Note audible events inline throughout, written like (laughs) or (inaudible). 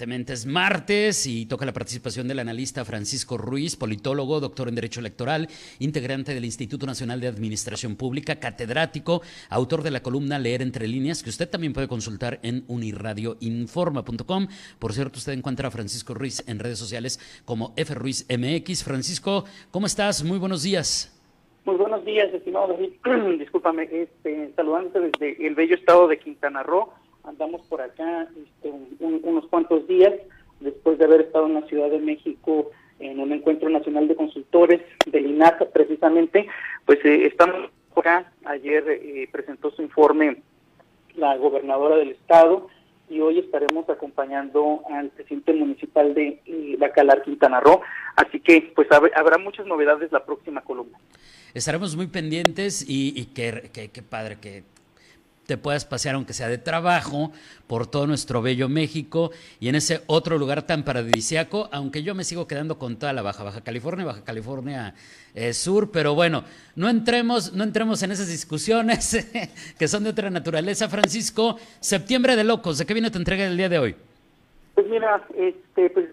Es martes y toca la participación del analista Francisco Ruiz, politólogo, doctor en Derecho Electoral, integrante del Instituto Nacional de Administración Pública, catedrático, autor de la columna Leer entre líneas, que usted también puede consultar en uniradioinforma.com. Por cierto, usted encuentra a Francisco Ruiz en redes sociales como FRuizMX. Francisco, ¿cómo estás? Muy buenos días. Muy buenos días, estimado David. (clears throat) Discúlpame, este, saludándote desde el bello estado de Quintana Roo andamos por acá este, unos cuantos días después de haber estado en la Ciudad de México en un encuentro nacional de consultores del INACA precisamente, pues eh, estamos acá, ayer eh, presentó su informe la gobernadora del estado y hoy estaremos acompañando al presidente municipal de eh, Bacalar, Quintana Roo, así que pues habrá muchas novedades la próxima columna. Estaremos muy pendientes y, y qué, qué padre que te puedas pasear, aunque sea de trabajo, por todo nuestro bello México y en ese otro lugar tan paradisiaco, aunque yo me sigo quedando con toda la Baja, Baja California, Baja California eh, Sur, pero bueno, no entremos, no entremos en esas discusiones (laughs) que son de otra naturaleza. Francisco, septiembre de locos, ¿de qué viene tu entrega del día de hoy? Pues mira, este, pues,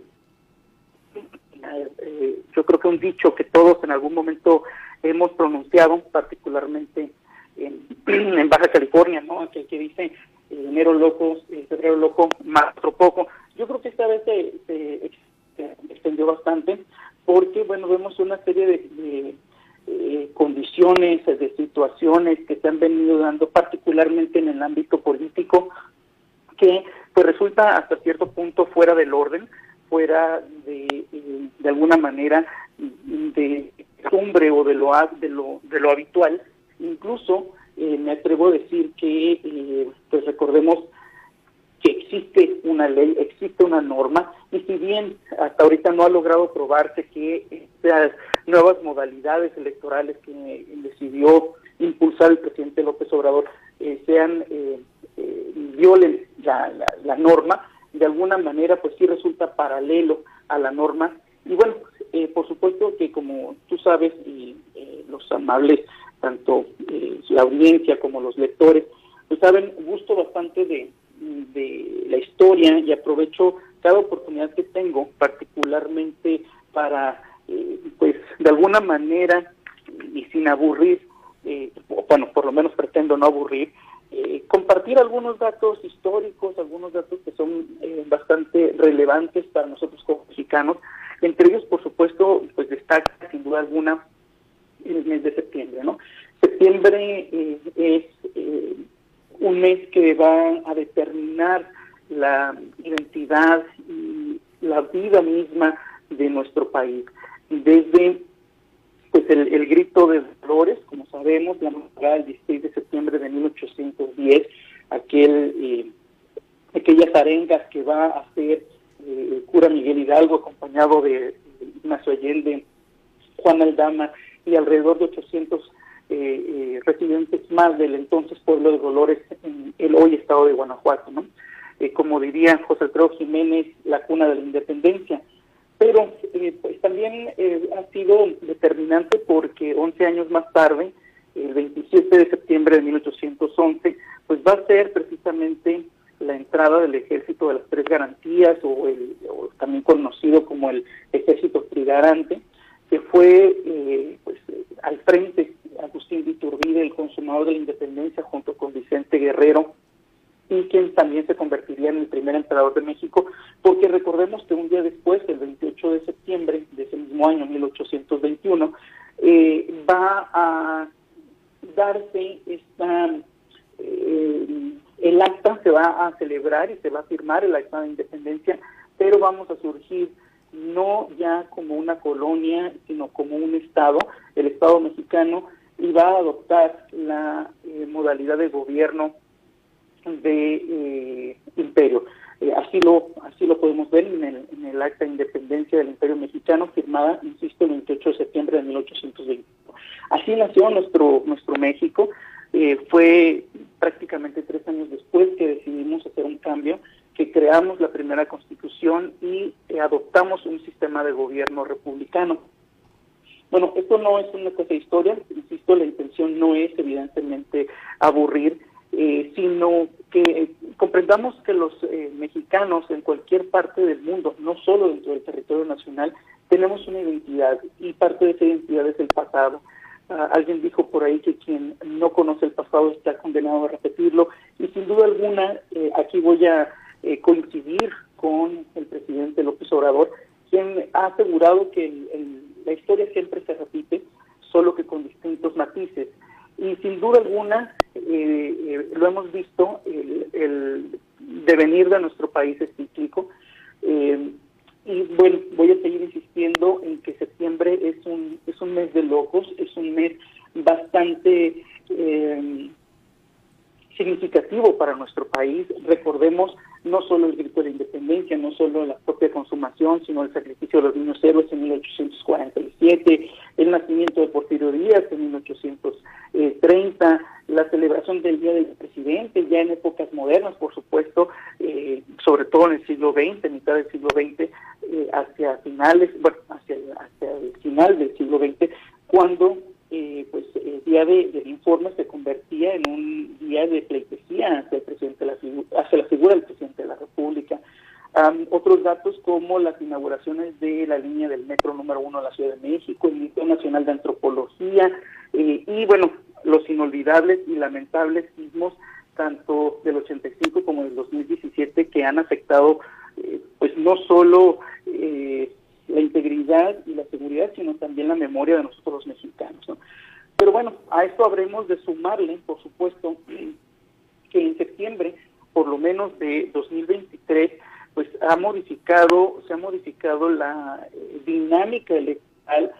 eh, yo creo que un dicho que todos en algún momento hemos pronunciado, particularmente (clears throat) en, Baja California, ¿no? Que, que dice eh, enero loco, eh, febrero loco, otro poco. Yo creo que esta vez se, extendió bastante porque, bueno, vemos una serie de, eh, condiciones, de situaciones que se han venido dando, particularmente en el ámbito político, que pues resulta hasta cierto punto fuera del orden, fuera de, de alguna manera de cumbre o de lo, de lo, de lo habitual, Incluso eh, me atrevo a decir que, eh, pues recordemos que existe una ley, existe una norma, y si bien hasta ahorita no ha logrado probarse que estas nuevas modalidades electorales que decidió impulsar el presidente López Obrador eh, sean violen la, la, norma, de alguna manera pues sí resulta paralelo a la norma. Y bueno, por supuesto que como tú sabes y los amables tanto eh, la audiencia como los lectores, pues saben, gusto bastante de, la historia y aprovecho cada oportunidad que tengo, particularmente para, eh, pues, de alguna manera y sin aburrir, eh, bueno, por lo menos pretendo no aburrir, compartir algunos datos históricos, algunos datos que son bastante relevantes para nosotros como mexicanos. Entre ellos, por supuesto, pues destaca sin duda alguna el mes de septiembre, ¿no? Septiembre eh, es eh, un mes que va a determinar la identidad y la vida misma de nuestro país. Desde pues el, grito de Dolores, como sabemos, la madrugada del 16 de septiembre de 1810, aquel, eh, aquellas arengas que va a hacer el cura Miguel Hidalgo acompañado de Ignacio Allende, Juan Aldama y alrededor de 800 eh, eh, residentes más del entonces pueblo de Dolores en el hoy estado de Guanajuato, ¿no? Eh, como diría José Alfredo Jiménez, la cuna de la independencia. Pero pues también ha sido determinante porque 11 años más tarde, el 27 de septiembre de 1811, pues va a ser precisamente la entrada del ejército de las tres garantías o, el, o también conocido como el ejército trigarante, que fue eh, al frente Agustín de Iturbide, el consumador de la independencia, junto con Vicente Guerrero, y quien también se convertiría en el primer emperador de México, porque recordemos que un día después, el 28 de septiembre de ese mismo año, 1821, eh, va a darse esta, eh, el acta, se va a celebrar y se va a firmar el acta de independencia, pero vamos a surgir no ya como una colonia, sino como un Estado, el Estado mexicano, y va a adoptar la eh, modalidad de gobierno de eh, imperio. Eh, así lo así lo podemos ver en el, en el acta de independencia del imperio mexicano firmada, insisto, el 28 de septiembre de 1820. Así nació nuestro nuestro México. fue prácticamente tres años después que decidimos hacer un cambio que creamos la primera constitución y adoptamos un sistema de gobierno republicano. Bueno, esto no es una cosa de historia, insisto, la intención no es evidentemente aburrir, eh, sino que comprendamos que los eh, mexicanos en cualquier parte del mundo, no solo dentro del territorio nacional, tenemos una identidad y parte de esa identidad es el pasado. Ah, alguien dijo por ahí que quien no conoce el pasado está condenado a repetirlo y sin duda alguna eh, aquí voy a coincidir con el presidente López Obrador, quien ha asegurado que la historia siempre se repite, solo que con distintos matices. Y sin duda alguna, eh, eh, lo hemos visto, el, devenir de nuestro país es cíclico. Eh, y bueno, voy a seguir insistiendo en que septiembre es un, es un mes de locos, es un mes bastante significativo para nuestro país. Recordemos no solo el grito de la no solo la propia consumación, sino el sacrificio de los niños héroes en 1847, el nacimiento de Porfirio Díaz en 1830, la celebración del Día del Presidente, ya en épocas modernas, por supuesto, eh, sobre todo en el siglo XX, mitad del siglo XX, eh, hacia finales, bueno, hacia, hacia el final del siglo XX, cuando eh, pues el día de, del informe se convertía en un día de pleitesía hacia el presidente la hacia la figura del presidente de la República. Datos como las inauguraciones de la línea del metro número uno de la Ciudad de México, el Museo Nacional de Antropología eh, y bueno, los inolvidables y lamentables sismos tanto del 85 como del 2017 que han afectado eh, pues no solo eh, la integridad y la seguridad, sino también la memoria de nosotros los mexicanos. Pero bueno, a esto habremos de sumarle, por supuesto, (clears throat) que en septiembre, por lo menos de 2023, pues ha modificado, se ha modificado la eh, dinámica electoral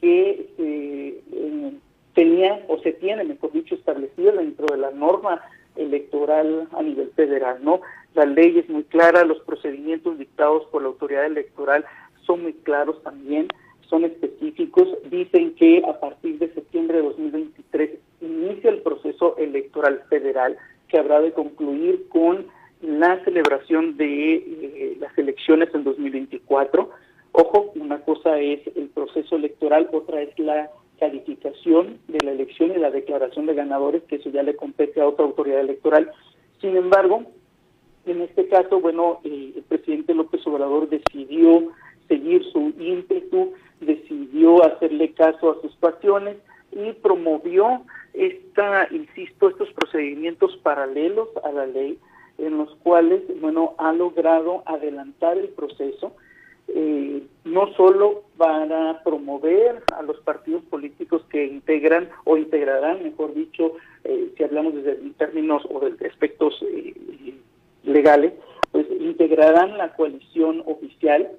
que se eh, tenía o se tiene, mejor dicho, establecida dentro de la norma electoral a nivel federal, ¿no? La ley es muy clara, los procedimientos dictados por la autoridad electoral son muy claros también, son específicos, dicen que a partir de septiembre de 2023 inicia el proceso electoral federal que habrá de concluir con la celebración de eh, las elecciones en 2024. Ojo, una cosa es el proceso electoral, otra es la calificación de la elección y la declaración de ganadores, que eso ya le compete a otra autoridad electoral. Sin embargo, en este caso, bueno, eh, el presidente López Obrador decidió seguir su ímpetu, decidió hacerle caso a sus pasiones y promovió esta, insisto, estos procedimientos paralelos a la ley en los cuales, bueno, ha logrado adelantar el proceso, eh, no solo para promover a los partidos políticos que integran o integrarán, mejor dicho, eh, si hablamos desde términos o de aspectos eh, legales, pues integrarán la coalición oficial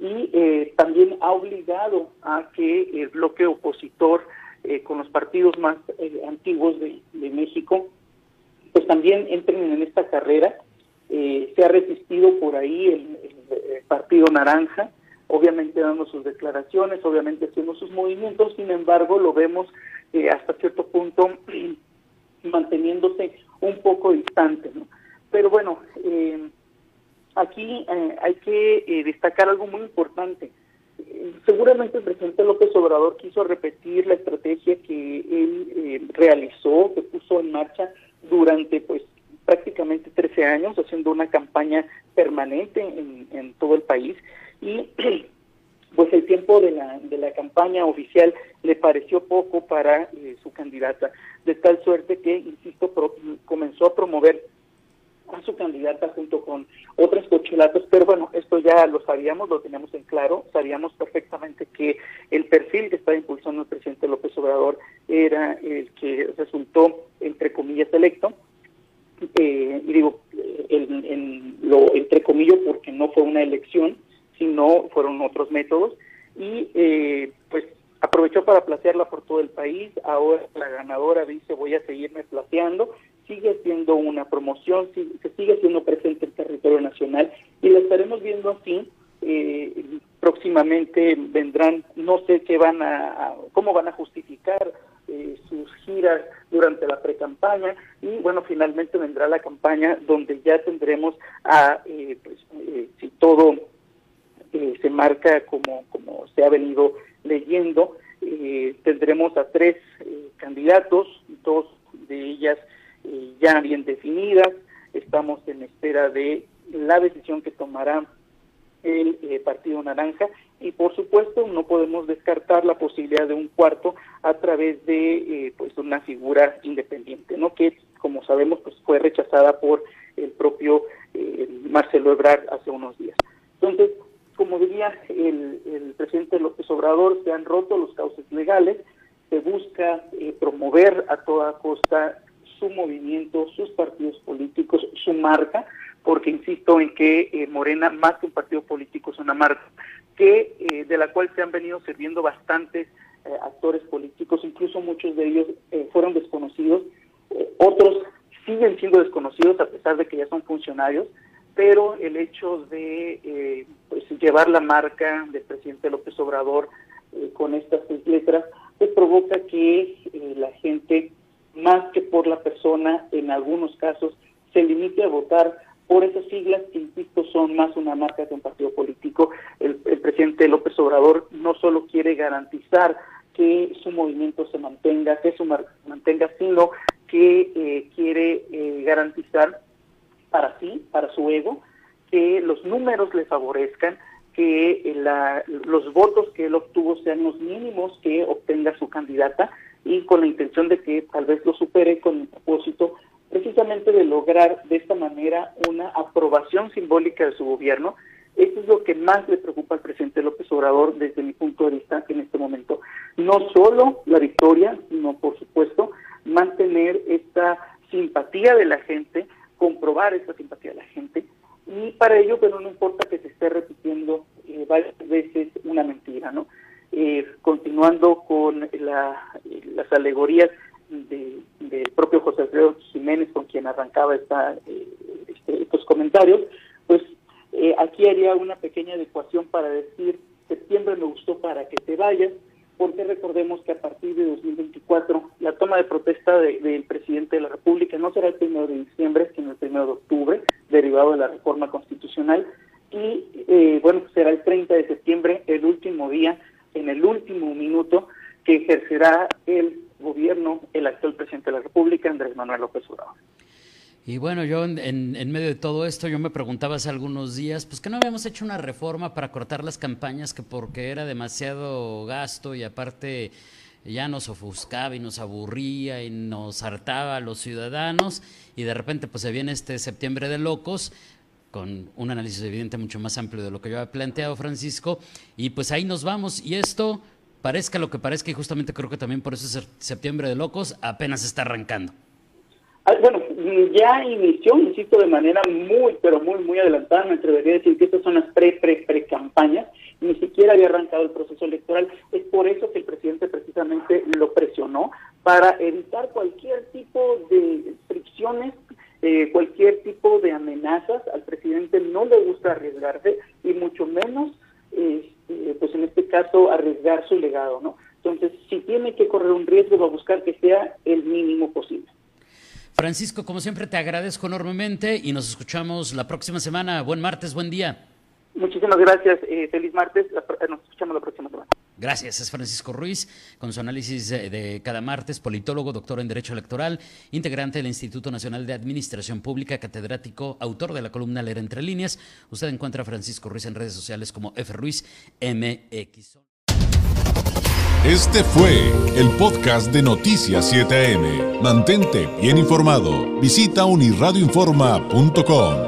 y eh, también ha obligado a que el bloque opositor eh, con los partidos más antiguos de, México pues también entren en esta carrera. se ha resistido por ahí el, Partido Naranja, obviamente dando sus declaraciones, obviamente haciendo sus movimientos, sin embargo lo vemos hasta cierto punto (clears throat) manteniéndose un poco distante. ¿no? Pero bueno, eh, aquí eh, hay que eh, destacar algo muy importante. Eh, seguramente el presidente López Obrador quiso repetir la estrategia que él realizó, que puso en marcha durante pues prácticamente 13 años, haciendo una campaña permanente en, en todo el país. Y (clears throat) pues el tiempo de la, de la campaña oficial le pareció poco para su candidata, de tal suerte que, insisto, comenzó a promover a su candidata junto con otras cocholatas, pero bueno, esto ya lo sabíamos, lo teníamos en claro, sabíamos perfectamente que el perfil que estaba impulsando el presidente López Obrador era el que resultó, entre comillas, electo, eh, y digo, en, entre comillas porque no fue una elección, sino fueron otros métodos, y eh, pues aprovechó para placearla por todo el país, ahora la ganadora dice voy a seguirme placeando, sigue siendo una promoción, se sigue siendo presente en territorio nacional. Y la estaremos viendo así. Eh, próximamente vendrán, no sé qué van a, cómo van a justificar eh, sus giras de durante la pre-campaña y bueno, finalmente vendrá la campaña donde ya tendremos a, eh, pues, eh, si todo eh, se marca como, como se ha venido leyendo, tendremos a tres candidatos, dos de ellas ya bien definidas, estamos en espera de la decisión que tomará el Partido Naranja. Y por supuesto no podemos descartar la posibilidad de un cuarto a través de eh, pues una figura independiente no que como sabemos pues fue rechazada por el propio eh, Marcelo Ebrard hace unos días. Entonces como diría el, el, presidente López Obrador se han roto los cauces legales se busca eh, promover a toda costa su movimiento sus partidos políticos su marca porque insisto en que Morena más que un partido político es una marca que eh, de la cual se han venido sirviendo bastantes eh, actores políticos, incluso muchos de ellos eh, fueron desconocidos, otros siguen siendo desconocidos a pesar de que ya son funcionarios, pero el hecho de pues, llevar la marca del presidente López Obrador con estas tres letras, pues provoca que la gente, más que por la persona, en algunos casos, se limite a votar por esas siglas que, insisto, son más una marca que un partido político. El, presidente López Obrador no solo quiere garantizar que su movimiento se mantenga, que se mantenga, sino que eh, quiere eh, garantizar para sí, para su ego, que los números le favorezcan, que eh, los votos que él obtuvo sean los mínimos que obtenga su candidata y con la intención de que tal vez lo supere con el de lograr de esta manera una aprobación simbólica de su gobierno. Eso es lo que más le preocupa al presidente López Obrador desde mi punto de vista en este momento. No solo la victoria, sino por supuesto mantener esta simpatía de la gente, comprobar esta simpatía de la gente. Y para ello, pero no importa que se esté repitiendo eh, varias veces una mentira, ¿no? Eh, continuando con las alegorías del propio José Alfredo Jiménez, con quien arrancaba esta, eh, este, estos comentarios, pues eh, aquí haría una pequeña adecuación para decir, septiembre me gustó para que te vayas, porque recordemos que a partir de 2024 la toma de protesta del presidente de la República no será el primero de diciembre, sino el primero de octubre, derivado de la reforma constitucional, y eh, bueno, será el 30 de septiembre, el último día, en el último minuto, que ejercerá el el actual presidente de la República, Andrés Manuel López Obrador. Y bueno, yo en, en, medio de todo esto, yo me preguntaba hace algunos días, pues que no habíamos hecho una reforma para cortar las campañas, que porque era demasiado gasto y aparte ya nos ofuscaba y nos aburría y nos hartaba a los ciudadanos y de repente pues se viene este septiembre de locos con un análisis evidente mucho más amplio de lo que yo había planteado, Francisco, y pues ahí nos vamos. Y esto parezca lo que parezca, y justamente creo que también por eso es septiembre de locos, apenas está arrancando. Ah, bueno, ya inició, insisto, de manera muy, pero muy, muy adelantada. Me atrevería a decir que estas son las pre, pre, pre campañas. Ni siquiera había arrancado el proceso electoral. Es por eso que el presidente precisamente lo presionó para evitar cualquier tipo de fricciones, eh, cualquier tipo de amenazas. Al presidente no le gusta arriesgarse y mucho menos en este caso, arriesgar su legado, ¿no? Entonces, si tiene que correr un riesgo, va a buscar que sea el mínimo posible. Francisco, como siempre, te agradezco enormemente y nos escuchamos la próxima semana. Buen martes, buen día. Muchísimas gracias. Eh, feliz martes. Nos escuchamos la próxima semana. Gracias, es Francisco Ruiz, con su análisis de, cada martes, politólogo, doctor en Derecho Electoral, integrante del Instituto Nacional de Administración Pública, catedrático, autor de la columna Leer Entre Líneas. Usted encuentra a Francisco Ruiz en redes sociales como F. Ruiz MX. Este fue el podcast de Noticias 7am. Mantente bien informado. Visita unirradioinforma.com.